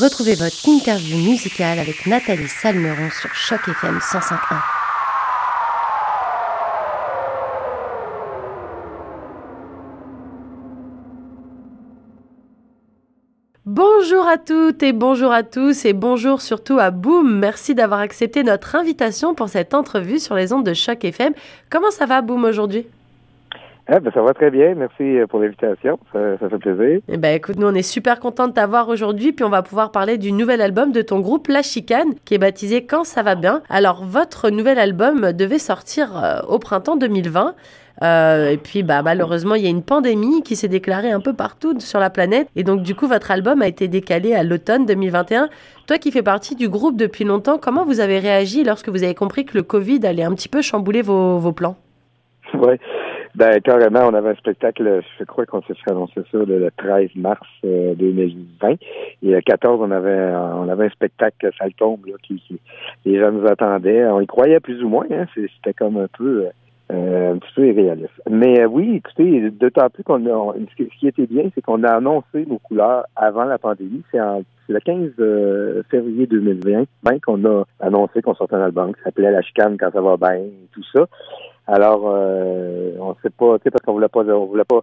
Retrouvez votre interview musicale avec Nathalie Salmeron sur Choc FM 105.1. Bonjour à toutes et bonjour à tous et bonjour surtout à Boom. Merci d'avoir accepté notre invitation pour cette entrevue sur les ondes de Choc FM. Comment ça va Boom aujourd'hui? Ah, ben, ça va très bien. Merci euh, pour l'invitation. Ça, fait plaisir. Eh ben, écoute, nous, on est super contents de t'avoir aujourd'hui. Puis, on va pouvoir parler du nouvel album de ton groupe La Chicane, qui est baptisé Quand ça va bien. Alors, votre nouvel album devait sortir euh, au printemps 2020. Euh, et puis, bah, malheureusement, il y a une pandémie qui s'est déclarée un peu partout sur la planète. Et donc, du coup, votre album a été décalé à l'automne 2021. Toi qui fais partie du groupe depuis longtemps, comment vous avez réagi lorsque vous avez compris que le Covid allait un petit peu chambouler vos, vos plans? Ouais. Ben, carrément, on avait un spectacle, je crois qu'on s'est fait ça le, 13 mars 2020. Euh, Et le 14, on avait on avait un spectacle ça tombe là, qui, les gens nous attendaient. On y croyait plus ou moins, hein. C'était comme un peu euh, un petit peu irréaliste. Mais euh, oui, écoutez, d'autant plus qu'on a ce qui était bien, c'est qu'on a annoncé nos couleurs avant la pandémie. C'est le 15 février 2020 ben, qu'on a annoncé qu'on sortait un album qui s'appelait La chicane quand ça va bien et tout ça. Alors, euh, on sait pas, tu sais, parce qu'on voulait pas, on voulait pas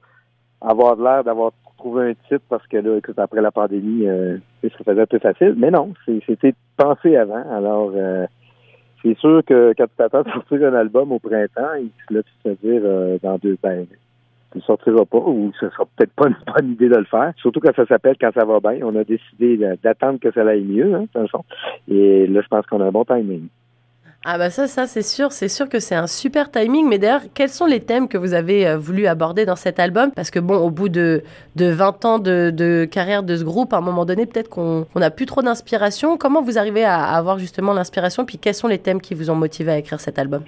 avoir l'air d'avoir trouvé un titre parce que là, écoute, après la pandémie, euh, ça faisait un peu facile. Mais non, c'était pensé avant. Alors, euh, c'est sûr que quand tu t'attends à sortir un album au printemps, il là, tu te dire euh, dans deux ben, tu ne sortiras pas ou ce sera peut-être pas une bonne idée de le faire. Surtout quand ça s'appelle Quand ça va bien. On a décidé d'attendre que ça aille mieux, hein, Et là, je pense qu'on a un bon timing. Ah bah ça, ça c'est sûr, c'est sûr que c'est un super timing. Mais d'ailleurs, quels sont les thèmes que vous avez euh, voulu aborder dans cet album? Parce que bon, au bout de, de 20 ans de, carrière de ce groupe, à un moment donné, peut-être qu'on n'a plus trop d'inspiration. Comment vous arrivez à avoir justement l'inspiration? Puis quels sont les thèmes qui vous ont motivé à écrire cet album?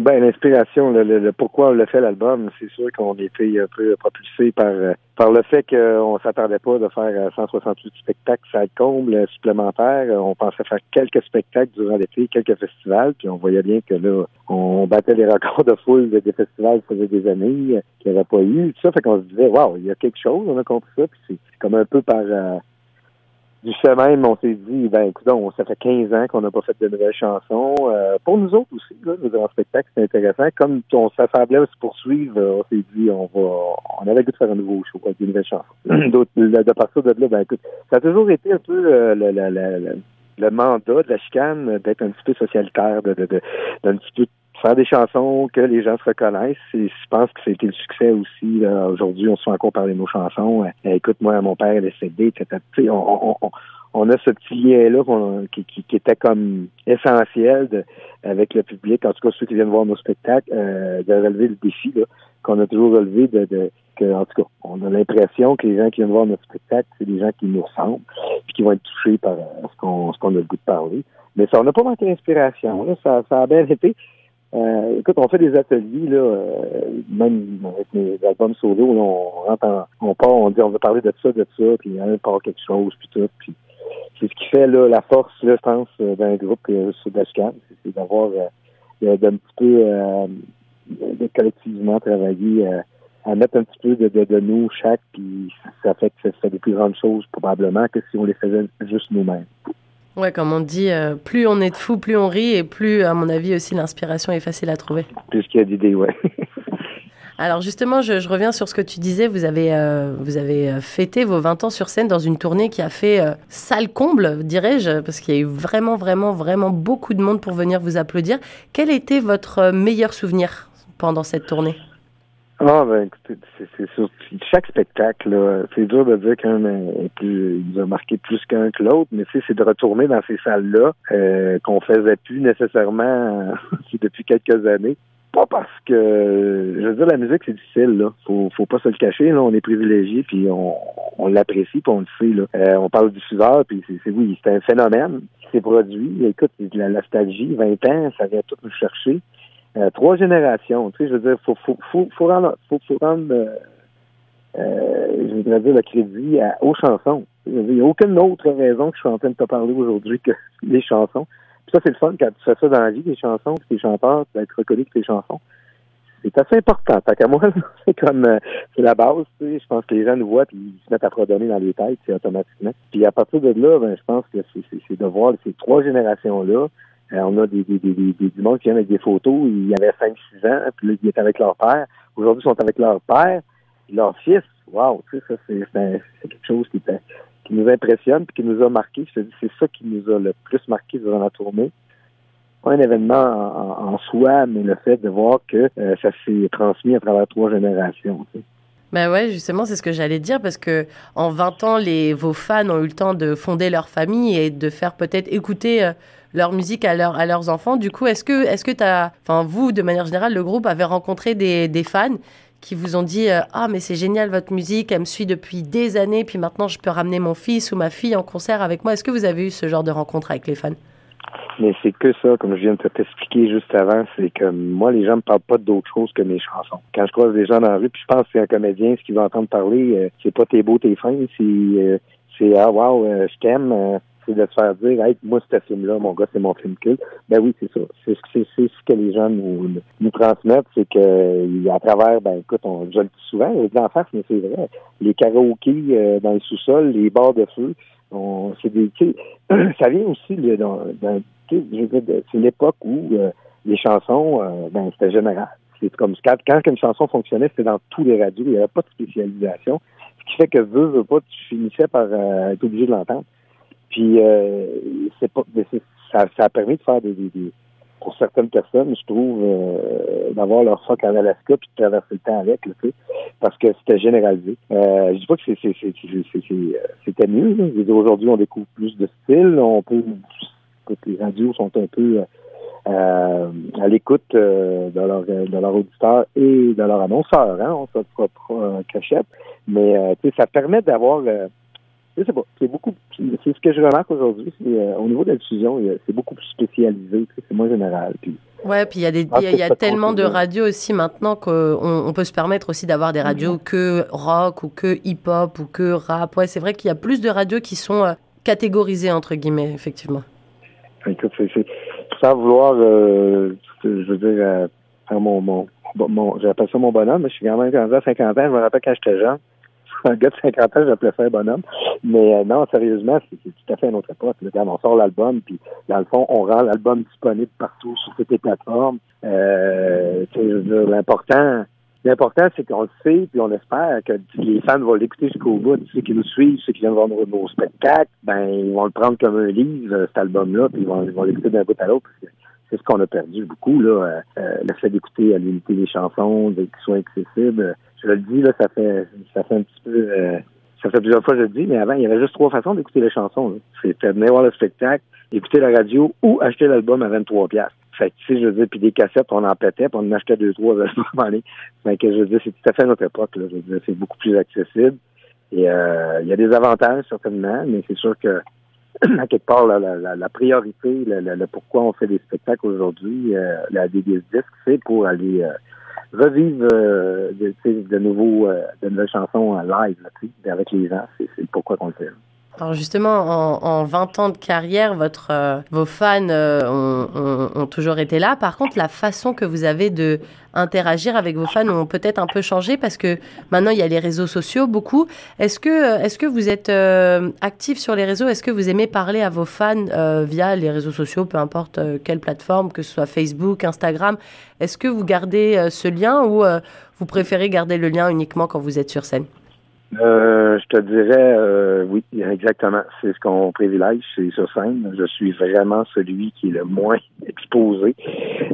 Ben, l'inspiration, le, pourquoi on l'a fait l'album, c'est sûr qu'on était un peu propulsé par par le fait qu'on s'attendait pas de faire 168 spectacles ça comble supplémentaires. On pensait faire quelques spectacles durant l'été, quelques festivals, puis on voyait bien que là, on battait les records de foule des festivals faisait des années qu'il n'y avait pas eu. Tout ça fait qu'on se disait, waouh, il y a quelque chose, on a compris ça, puis c'est comme un peu par euh, du fait même, on s'est dit, ben écoute, ça fait 15 ans qu'on n'a pas fait de nouvelles chansons. Euh, pour nous autres aussi, là, le spectacle, c'est intéressant. Comme on s'assemblait à se poursuivre, on s'est dit, on va, on avait goût de faire un nouveau show avec des nouvelles chansons. De partir de là, ben écoute, ça a toujours été un peu euh, le, le, le, le, mandat de la chicane d'être un petit peu socialitaire, de, de, de, d'un petit peu faire des chansons que les gens se reconnaissent. Et je pense que c'était le succès aussi. Aujourd'hui, on se fait encore parler de nos chansons. Euh, écoute, moi, mon père est décédé, etc. On, a ce petit lien-là qui, était comme essentiel avec le public, en tout cas ceux qui viennent voir nos spectacles, euh, de relever le défi qu'on a toujours relevé de, en tout cas, on a l'impression que les gens qui viennent voir notre spectacle, c'est des gens qui nous ressemblent, puis qui vont être touchés par euh, ce qu'on a le goût de parler. Mais ça, on n'a pas manqué d'inspiration. Ça a bien été. Euh, écoute, on fait des ateliers, là, euh, même avec mes albums solo, on rentre on part, on dit on veut parler de ça, de ça, puis un part quelque chose, puis tout, puis c'est ce qui fait là, la force, je pense, euh, d'un groupe euh, sur c'est d'avoir euh, d'un petit peu de collectivement travailler à mettre un petit peu de, de, de nous chaque, puis ça fait que ça fait des plus grandes choses probablement que si on les faisait juste nous-mêmes. Ouais, comme on dit, euh, plus on est de fou, plus on rit, et plus, à mon avis, aussi l'inspiration est facile à trouver. Plus qu'il y a d'idées, ouais. Alors justement, je, reviens sur ce que tu disais. Vous avez, euh, vous avez euh, fêté vos 20 ans sur scène dans une tournée qui a fait salle comble, dirais-je, parce qu'il y a eu vraiment, vraiment, vraiment beaucoup de monde pour venir vous applaudir. Quel était votre meilleur souvenir pendant cette tournée? Ah, ben, écoutez, c'est sur chaque spectacle, c'est dur de dire qu'un il a marqué plus qu'un que l'autre, mais c'est de retourner dans ces salles-là euh, qu'on faisait plus nécessairement depuis quelques années. Pas parce que, je veux dire, la musique, c'est difficile, là. Faut, faut pas se le cacher, là. On est privilégié, puis on, on l'apprécie, puis on le sait, là. Euh, on parle du diffuseur, puis c'est oui, c'est un phénomène qui s'est produit. Écoute, la nostalgie, 20 ans, ça vient tout nous chercher. Euh, trois générations. Tu sais, je veux dire, faut, faut, faut, faut rendre, faut, rendre euh, euh, je voudrais dire le crédit aux chansons. Il n'y a aucune autre raison que je suis en train de te parler aujourd'hui que les chansons. Puis ça, c'est le fun quand tu fais ça dans la vie, les chansons, puis les chanteurs, d'être reconnu que les chansons. c'est assez important. Tant qu'à moi, c'est comme euh, c'est la base. Tu sais. Je pense que les gens nous voient puis ils se mettent à pardonner dans les têtes, c'est automatiquement. Puis à partir de là, ben, je pense que c'est de voir ces trois générations-là. Euh, on a des, des, des, des, du monde qui viennent avec des photos, ils avaient 5-6 ans, puis là, ils étaient avec leur père. Aujourd'hui, ils sont avec leur père, leur fils. Wow, tu sais, ça, c'est quelque chose qui, qui nous impressionne puis qui nous a marqué. C'est ça qui nous a le plus marqué durant la tournée pas un événement en, soi, mais le fait de voir que euh, ça s'est transmis à travers trois générations. Ben ouais, justement, c'est ce que j'allais dire parce que en 20 ans, les, vos fans ont eu le temps de fonder leur famille et de faire peut-être écouter euh, leur musique à, leur, à leurs enfants. Du coup, est-ce que, est-ce que as, enfin, vous, de manière générale, le groupe avait rencontré des, des fans qui vous ont dit euh, Ah, mais c'est génial votre musique, elle me suit depuis des années, puis maintenant je peux ramener mon fils ou ma fille en concert avec moi. Est-ce que vous avez eu ce genre de rencontre avec les fans? Mais c'est que ça, comme je viens de t'expliquer juste avant, c'est que moi, les gens me parlent pas d'autre chose que mes chansons. Quand je croise des gens dans la rue, puis je pense que c'est un comédien, ce qu'il va entendre parler, euh, c'est pas tes beaux, tes fins, c'est euh, c'est ah wow, euh, je t'aime, c'est de se faire dire, hey, moi, ce film-là, mon gars, c'est mon film culte. Ben oui, c'est ça. C'est ce que les gens nous, nous transmettent, c'est que à travers, ben écoute, on, je le dis souvent, en face, mais c'est vrai, les karaokés dans le sous-sol, les bars de feu, c'est des, ça vient aussi d'un c'est l'époque où euh, les chansons, euh, ben, c'était général. C'est comme quand, quand une chanson fonctionnait, c'était dans tous les radios, il n'y avait pas de spécialisation. Ce qui fait que veux, veux pas, tu finissais par euh, être obligé de l'entendre. Puis c'est pas ça, ça a permis de faire des, des, pour certaines personnes, je trouve, d'avoir leur soc en Alaska puis de traverser le temps avec, là, parce que c'était généralisé. Euh, je dis pas que c'était mieux. Aujourd'hui, on découvre plus de styles. On peut les radios sont un peu euh, à l'écoute euh, de, leur, de leur auditeur et de leur annonceur, hein, on se propre cachette. Mais euh, ça permet d'avoir je sais pas, c'est beaucoup c'est ce que je remarque aujourd'hui, c'est au niveau de la diffusion, c'est beaucoup plus spécialisé, c'est moins général. Puis, Ouais, puis il y a, des, il y a, tellement de radios aussi maintenant qu'on on peut se permettre aussi d'avoir des radios mm-hmm. que rock ou que hip-hop ou que rap. Ouais, c'est vrai qu'il y a plus de radios qui sont catégorisées, entre guillemets, effectivement. Écoute, c'est, sans vouloir, euh, je veux dire, euh, faire mon, mon, mon j'appelle ça mon bonhomme, mais je suis quand même à 50 ans, je me rappelle quand j'étais jeune. Un gars de 50 ans, j'appelais ça un bonhomme. Mais euh, non, sérieusement, c'est, tout à fait une autre époque. Quand on sort l'album, puis dans le fond, on rend l'album disponible partout sur toutes les plateformes. Euh, l'important, L'important, c'est qu'on le sait, puis on espère que les fans vont l'écouter jusqu'au bout. Ceux qui nous suivent, ceux qui viennent voir nos, spectacles, ben ils vont le prendre comme un livre, cet album-là, puis ils vont, vont l'écouter d'un bout à l'autre. C'est ce qu'on a perdu beaucoup, là. Euh, euh, le fait d'écouter à l'unité des chansons, qu'ils soient accessibles. Je le dis, là, ça fait ça fait un petit peu euh, ça fait plusieurs fois que je le dis, mais avant, il y avait juste trois façons d'écouter les chansons. C'était venir voir le spectacle, écouter la radio ou acheter l'album à 23 piastres. Fait que, tu sais, je veux dire, puis des cassettes, on en pétait, puis on en achetait deux, trois à Fait que, je veux dire, c'est tout à fait notre époque, là. Je veux dire, c'est beaucoup plus accessible. Et euh, il y a des avantages, certainement, mais c'est sûr que, à quelque part, la, la, la priorité, le, pourquoi on fait des spectacles aujourd'hui, euh, la c'est pour aller euh, revivre euh, de, de, nouveaux, euh, de nouvelles chansons en live, là, avec les gens. C'est pourquoi qu'on le fait. Alors justement, en, 20 ans de carrière, votre, euh, vos fans euh, ont, toujours été là. Par contre, la façon que vous avez de interagir avec vos fans ont peut-être un peu changé parce que maintenant il y a les réseaux sociaux beaucoup. Est-ce que, euh, est-ce que vous êtes actif sur les réseaux? Est-ce que vous aimez parler à vos fans via les réseaux sociaux, peu importe quelle plateforme, que ce soit Facebook, Instagram? Est-ce que vous gardez ce lien ou vous préférez garder le lien uniquement quand vous êtes sur scène? Euh, je te dirais euh, oui, exactement. C'est ce qu'on privilège, c'est sur scène. Je suis vraiment celui qui est le moins exposé.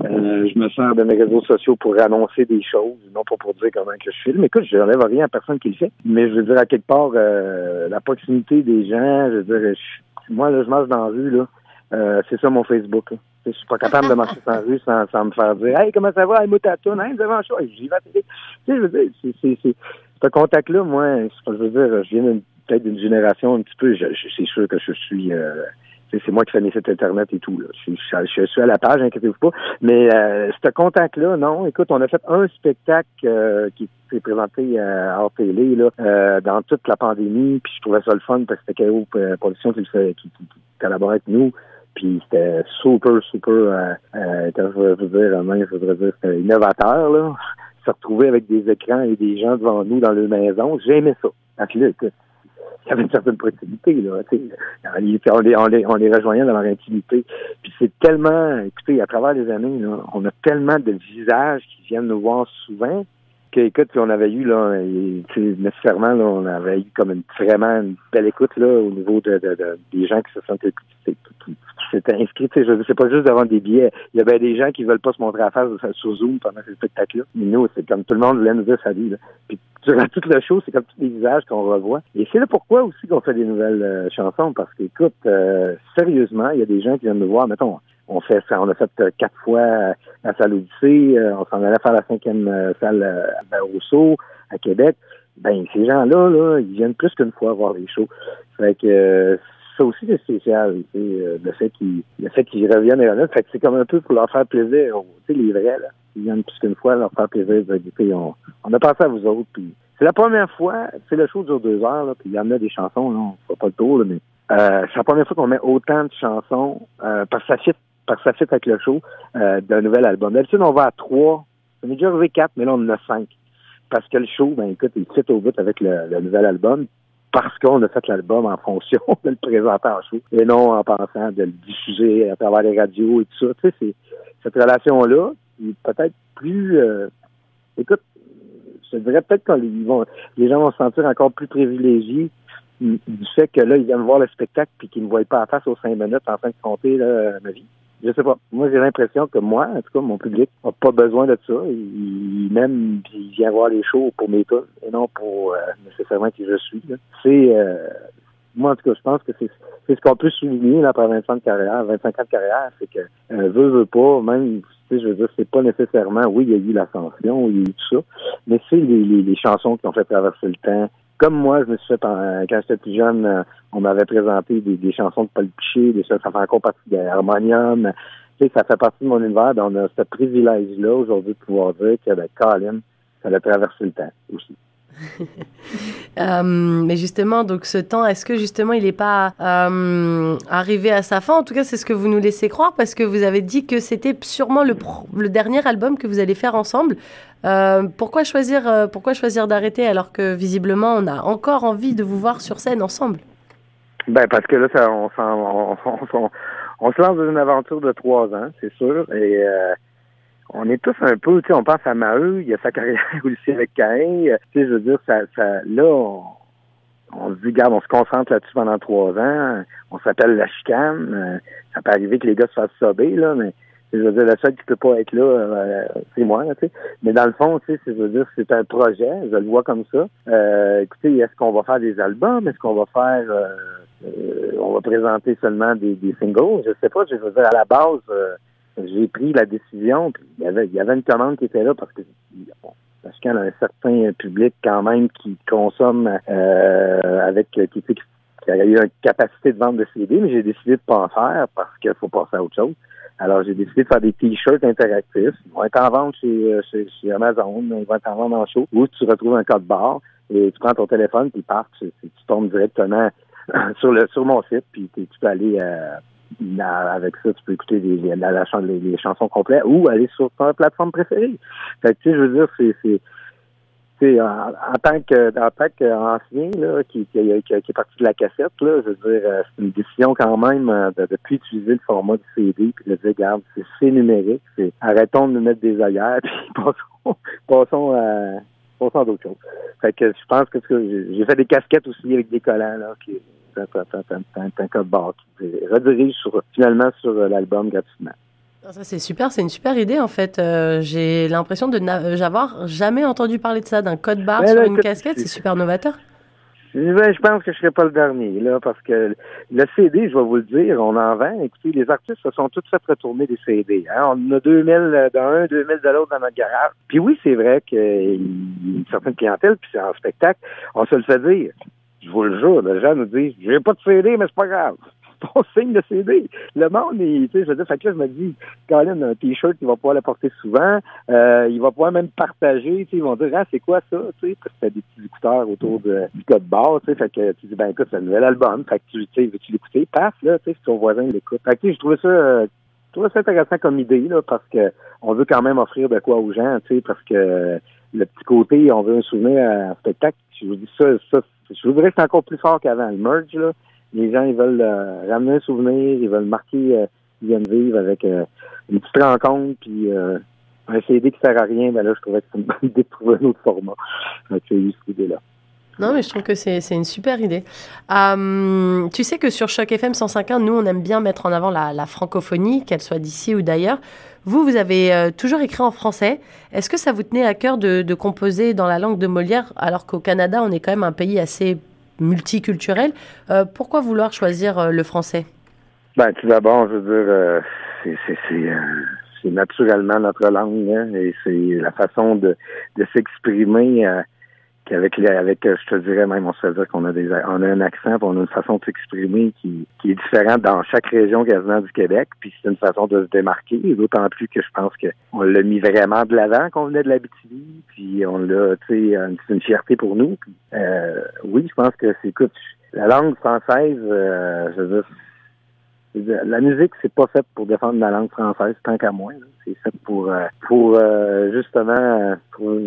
Euh, je me sers de mes réseaux sociaux pour annoncer des choses, non pas pour dire comment que je filme. Écoute, je n'enlève rien à personne qui le fait. Mais je veux dire, à quelque part, la proximité des gens, je veux dire, moi, là, je marche dans la rue, là. c'est ça mon Facebook. Je suis pas capable de marcher dans la rue sans, sans me faire dire Hey, comment ça va? Hey, moutaton, hein, vous avez? J'y vais Tu sais, je veux dire, c'est ce contact-là, moi, je veux dire, je viens peut-être d'une génération un petit peu, c'est sûr que je suis... Euh, c'est moi qui fais mes sites Internet et tout. Là. Je, suis à la page, inquiétez-vous pas. Mais euh, ce contact-là, non. Écoute, on a fait un spectacle euh, qui s'est présenté à hors télé là, dans toute la pandémie. Puis je trouvais ça le fun parce que c'était KO Production qui, qui, qui, collaborait avec nous. Puis c'était super, super, euh, euh, je veux dire, même, je voudrais dire, innovateur, là. Se retrouver avec des écrans et des gens devant nous dans leur maison, j'aimais ça. Donc là, il y avait une certaine proximité, là. On les, on, les, on les rejoignait dans leur intimité. Puis c'est tellement, écoutez, à travers les années, là, on a tellement de visages qui viennent nous voir souvent écoute, on avait eu, là, nécessairement, là, on avait eu comme une, vraiment une belle écoute, là, au niveau de, des gens qui se sont qui, s'étaient inscrits. Je c'est pas juste devant des billets. Il y avait des gens qui veulent pas se montrer à face sur Zoom pendant ce spectacle-là. Mais nous, c'est comme tout le monde voulait nous dire salut, là. Puis, durant toute le show, c'est comme tous les visages qu'on revoit. Et c'est là pourquoi aussi qu'on fait des nouvelles euh, chansons, parce qu'écoute, euh, sérieusement, il y a des gens qui viennent nous voir, mettons, on fait ça, on a fait euh, quatre fois euh, la salle Odyssée, euh, on s'en allait faire la cinquième salle à Rousseau, à Québec. Ben, ces gens-là, là, ils viennent plus qu'une fois voir les shows. Fait que ça aussi c'est spécial, le fait qu'ils le fait qu'ils reviennent et reviennent. Fait que c'est comme un peu pour leur faire plaisir. Tu sais, les vrais, là. Ils viennent plus qu'une fois leur faire plaisir. on, on a pensé à vous autres. Puis c'est la première fois, c'est le show dure deux heures, là, puis il y en a des chansons, là, on fera pas le tour, là, mais euh, c'est la première fois qu'on met autant de chansons euh, parce que ça fit parce que ça fit avec le show euh, d'un nouvel album. D'habitude, on va à trois. On est déjà arrivé quatre, mais là, on en a cinq. Parce que le show, ben écoute, il fit au bout avec le, nouvel album parce qu'on a fait l'album en fonction de le présenter en show et non en pensant de le diffuser à travers les radios et tout ça. Tu sais, c'est cette relation-là, peut-être plus... Euh, écoute, je dirais peut-être que les gens vont se sentir encore plus privilégiés du fait que là, ils viennent voir le spectacle puis qu'ils ne voient pas à face aux cinq minutes en train de compter là, ma vie. Je sais pas. Moi, j'ai l'impression que moi, en tout cas, mon public n'a pas besoin de ça. Il, même, il vient voir les shows pour mes tours et non pour euh, nécessairement qui je suis. C'est, euh, moi, en tout cas, je pense que c'est, ce qu'on peut souligner là, après 25 ans de carrière. 25 ans de carrière, c'est que euh, veut, veut pas, même, tu sais, je veux dire, c'est pas nécessairement, oui, il y a eu l'ascension, il y a eu tout ça, mais c'est les, les, les chansons qui ont fait traverser le temps, comme moi, je me suis fait, quand j'étais plus jeune, euh, on m'avait présenté des, chansons de Paul Piché, des choses, ça fait encore partie de Harmonium. Tu sais, ça fait partie de mon univers. On a ce privilège-là aujourd'hui de pouvoir dire que, ben, Colin, ça a traversé le temps aussi. Euh, mais justement, donc ce temps, est-ce que justement il n'est pas euh, arrivé à sa fin? En tout cas, c'est ce que vous nous laissez croire parce que vous avez dit que c'était sûrement le, dernier album que vous allez faire ensemble. Euh, pourquoi choisir, pourquoi choisir d'arrêter alors que visiblement on a encore envie de vous voir sur scène ensemble? Ben parce que là, on, se lance dans une aventure de trois ans, c'est sûr, on est tous un peu, tu sais, on pense à Maheu, il y a sa carrière aussi avec Cain. Tu sais, je veux dire, ça, ça là, on, se dit, regarde, on se concentre là-dessus pendant trois ans, on s'appelle la chicane. Euh, ça peut arriver que les gars se fassent sober, là, mais je veux dire, le seul qui peut pas être là, euh, c'est moi, tu sais. Mais dans le fond, tu sais, je veux dire, c'est un projet, je le vois comme ça. Euh, écoutez, est-ce qu'on va faire des albums? Est-ce qu'on va faire on va présenter seulement des, des singles? Je sais pas, je veux dire, à la base, j'ai pris la décision, puis il y avait, il y avait une commande qui était là parce que parce qu'il y a un certain public quand même qui consomme euh, avec qui, qui, a eu une capacité de vente de CD, mais j'ai décidé de pas en faire parce qu'il faut passer à autre chose. Alors j'ai décidé de faire des t-shirts interactifs. Ils vont être en vente chez, euh, chez, chez, Amazon, ils vont être en vente en show, où tu retrouves un code barre et tu prends ton téléphone, puis tu, tu, tombes directement sur le sur mon site, puis tu peux aller euh, avec ça, tu peux écouter les, la, les, chansons complètes ou aller sur ta plateforme préférée. Fait que, tu sais, je veux dire, c'est, en, en, tant que, en tant qu'ancien, qui, est parti de la cassette, là, je veux dire, euh, c'est une décision quand même euh, de, de plus utiliser le format du CD puis de dire, regarde, c'est, numérique, c'est, arrêtons de nous mettre des œillères puis passons, passons à, passons à d'autres choses. Fait que je pense que j'ai fait des casquettes aussi avec des collants, là, qui, un code barre qui redirige sur, finalement sur euh, l'album gratuitement. Ah, ça, c'est super, c'est une super idée en fait. Euh, j'ai l'impression de n'avoir jamais entendu parler de ça, d'un code barre sur une casquette, c'est super novateur. Ben, je pense que je serai pas le dernier, là, parce que le CD, je vais vous le dire, on en vend. Écoutez, les artistes se sont tous fait retourner des CD. Hein. On a 2000 d'un, 2000 de l'autre dans notre garage. Puis oui, c'est vrai qu'il y a une certaine clientèle, puis c'est en spectacle. On se le fait dire je vous le jure, les gens nous disent, j'ai pas de CD, mais c'est pas grave. ton signe de CD. Le monde, tu sais, je veux dire, fait que là, je me dis, Colin, un t-shirt, il va pouvoir le porter souvent, euh, il va pouvoir même partager, tu sais, ils vont dire, ah, c'est quoi ça, tu sais, parce que t'as des petits écouteurs autour du code barre, tu sais, fait que tu dis, ben écoute, c'est un nouvel album, fait que tu, sais, veux-tu l'écouter? Passe, là, tu sais, si ton voisin l'écoute. Fait que, je trouvais ça, euh, je trouvais ça intéressant comme idée, là, parce que on veut quand même offrir de quoi aux gens, tu sais, parce que le petit côté, on veut un souvenir à un spectacle, je vous dis ça, ça, je voudrais que c'est encore plus fort qu'avant. Le merge, là, les gens, ils veulent euh, ramener un souvenir, ils veulent marquer, euh, ils viennent vivre avec euh, une petite rencontre, puis un CD qui sert à rien, ben là, je trouvais que c'est une bonne idée de trouver un autre format. Donc, j'ai eu cette idée-là. Non, mais je trouve que c'est une super idée. Euh, tu sais que sur Choc FM 105.1, nous, on aime bien mettre en avant la, francophonie, qu'elle soit d'ici ou d'ailleurs. Vous, vous avez euh, toujours écrit en français. Est-ce que ça vous tenait à cœur de composer dans la langue de Molière, alors qu'au Canada, on est quand même un pays assez multiculturel. Euh, Pourquoi vouloir choisir euh, le français? Ben, tout d'abord, je veux dire, c'est naturellement notre langue, hein, et c'est la façon de s'exprimer qu'avec avec euh, je te dirais même on se dire qu'on a des on a un accent on a une façon de s'exprimer qui, qui est différente dans chaque région quasiment du Québec puis c'est une façon de se démarquer d'autant plus que je pense que on l'a mis vraiment de l'avant qu'on venait de la BTV puis on l'a tu sais c'est une fierté pour nous euh, oui je pense que c'est écoute la langue française euh, je veux dire la musique c'est pas fait pour défendre la langue française tant qu'à moi c'est fait pour pour justement pour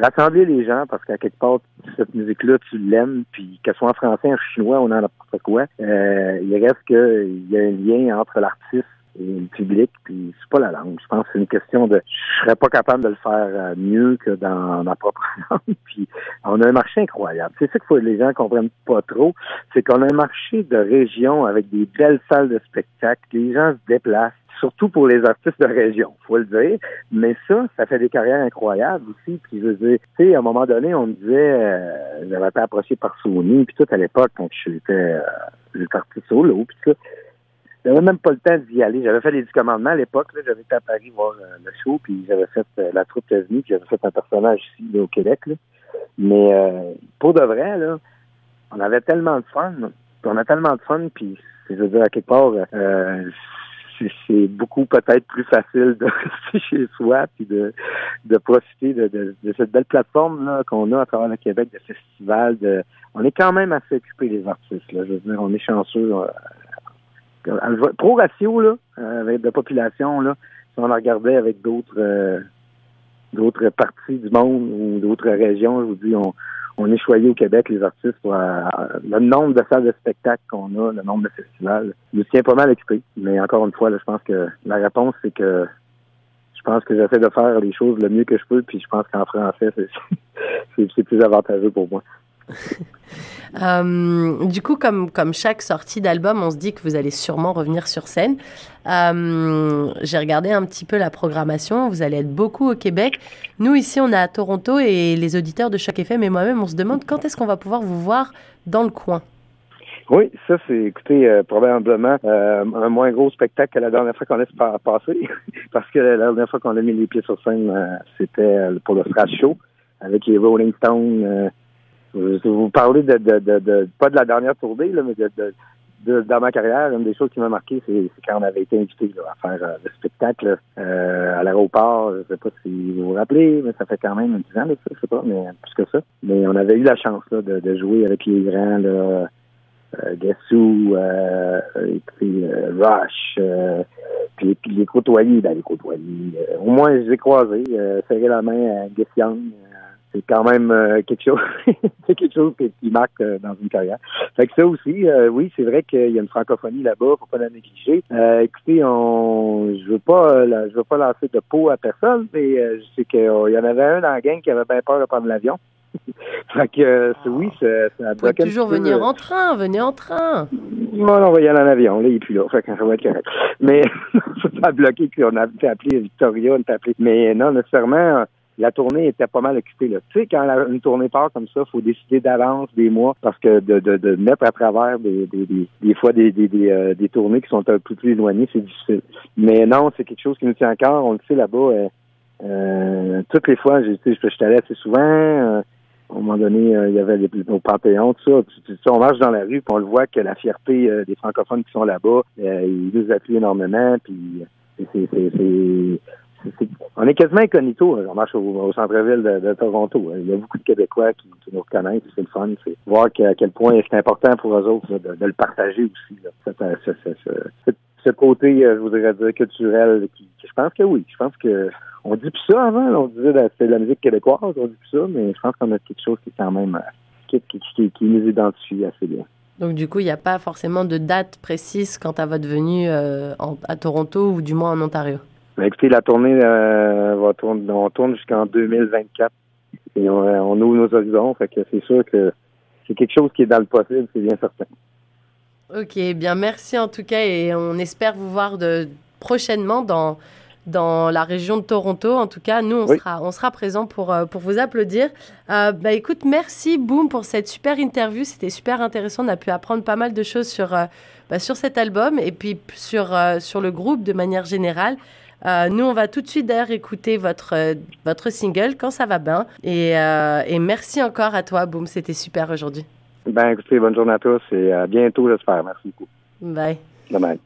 rassembler les gens parce qu'à quelque part, cette musique-là, tu l'aimes, puis qu'elle soit en français, en chinois, on en n'importe quoi, euh, il reste qu'il y a un lien entre l'artiste et le public, puis c'est pas la langue. Je pense que c'est une question de je serais pas capable de le faire euh, mieux que dans ma propre langue. puis on a un marché incroyable. C'est ça qu'il faut que les gens comprennent pas trop, c'est qu'on a un marché de région avec des belles salles de spectacle. Les gens se déplacent surtout pour les artistes de région, faut le dire. Mais ça, ça fait des carrières incroyables aussi. Puis je veux dire, tu sais, à un moment donné, on me disait, euh, j'avais été approché par Sony, puis tout à l'époque, quand j'étais euh, parti solo, puis tout ça. J'avais même pas le temps d'y aller. J'avais fait les du commandement à l'époque. J'avais été à Paris voir euh, le show, puis j'avais fait euh, la troupe venue, puis j'avais fait un personnage ici au Québec. Mais euh, pour de vrai, là, on avait tellement de fun. Puis on a tellement de fun, puis je veux dire, à quelque part, euh, c'est beaucoup peut-être plus facile de rester chez soi puis de, de profiter de, de, cette belle plateforme là qu'on a à travers le Québec de festivals. De, on est quand même assez occupé les artistes. Là. Je veux dire, on est chanceux. Euh, pro ratio là, euh, avec de population là, si on la regardait avec d'autres euh, d'autres parties du monde ou d'autres régions, je vous dis, on, on est au Québec, les artistes, pour euh, le nombre de salles de spectacles qu'on a, le nombre de festivals. Me tiens pas mal occupé. Mais encore une fois, je pense que la réponse, c'est que je pense que j'essaie de faire les choses le mieux que je peux, puis je pense qu'en français, c'est plus avantageux pour moi. Euh, du coup, comme, comme chaque sortie d'album, on se dit que vous allez sûrement revenir sur scène. Euh, j'ai regardé un petit peu la programmation. Vous allez être beaucoup au Québec. Nous, ici, on est à Toronto et les auditeurs de chaque FM et moi-même, on se demande quand est-ce qu'on va pouvoir vous voir dans le coin. Oui, ça c'est, écoutez, euh, probablement un moins gros spectacle que la dernière fois qu'on a passé, parce que la dernière fois qu'on a mis les pieds sur scène, c'était pour le Thrash Show avec les Rolling Stones, vous parlez de, de, de, de, pas de la dernière tournée, là, mais de, dans ma carrière, une des choses qui m'a marqué, c'est quand on avait été invité à faire euh, le spectacle euh, à l'aéroport. Je sais pas si vous vous rappelez, mais ça fait quand même 10 ans, ça, je sais pas, mais plus que ça. Mais on avait eu la chance là, de, jouer avec les grands, là, euh, euh, et puis euh, Rush, euh, puis, les côtoyer, ben les côtoyer. au moins, je les ai croisés, serré la main à Guess Young, c'est quand même euh, quelque chose c'est quelque chose qui, marque euh, dans une carrière. Fait que ça aussi, euh, oui, c'est vrai qu'il y a une francophonie là-bas, faut pas la négliger. écoutez, on je veux pas je veux pas lancer de peau à personne, mais je sais qu'il y en avait un dans la gang qui avait bien peur de prendre l'avion. fait que oui, ça, ça Vous pouvez toujours venir en train, venez en train. Non, on va y aller en avion, là, il est plus là. Fait que ça va être correct. Mais ça a bloqué, puis on a appeler Victoria, on a appelé. Mais non, nécessairement la tournée était pas mal occupée. Là. Tu sais, quand une tournée part comme ça, faut décider d'avance des mois parce que de, de, de mettre à travers des, des, des, des fois des, des, euh, des, tournées qui sont un peu plus éloignées, c'est difficile. Mais non, c'est quelque chose qui nous tient encore. On le sait là-bas. Euh, euh toutes les fois, je, suis allé assez souvent. Euh, à un moment donné, il y avait les, nos panthéons, tout ça. on marche dans la rue, puis on le voit que la fierté des francophones qui sont là-bas, ils nous appuient énormément, puis c'est on est quasiment incognito. On marche au, centre-ville de, Toronto. Il y a beaucoup de Québécois qui, nous reconnaissent. C'est le fun. C'est voir à quel point c'est important pour eux autres de, le partager aussi. ce côté, euh, je voudrais dire, culturel, qui, je pense que oui. Je pense que on dit plus ça avant. On disait que c'était de la musique québécoise. On dit plus ça, mais je pense qu'on a quelque chose qui est quand même euh, qui, nous identifie assez bien. Donc du coup, il n'y a pas forcément de date précise quant à votre venue euh, à Toronto ou du moins en Ontario? Ben, écoutez, la tournée euh, va tourner, on tourne jusqu'en 2024 et on, ouvre nos horizons. Fait que c'est sûr que c'est quelque chose qui est dans le possible, c'est bien certain. Ok, bien merci en tout cas et on espère vous voir de, prochainement dans, dans la région de Toronto. En tout cas, nous, on, sera, on sera présents pour, euh, pour vous applaudir. Euh, bah, écoute, merci Boom pour cette super interview. C'était super intéressant. On a pu apprendre pas mal de choses sur, bah, sur cet album et puis sur, sur le groupe de manière générale. Euh, nous, on va tout de suite d'ailleurs écouter votre, euh, votre single quand ça va bien. Et, euh, et merci encore à toi, Boom. C'était super aujourd'hui. Ben, écoutez, bonne journée à tous et à bientôt, j'espère. Merci beaucoup. Bye. Bye bye.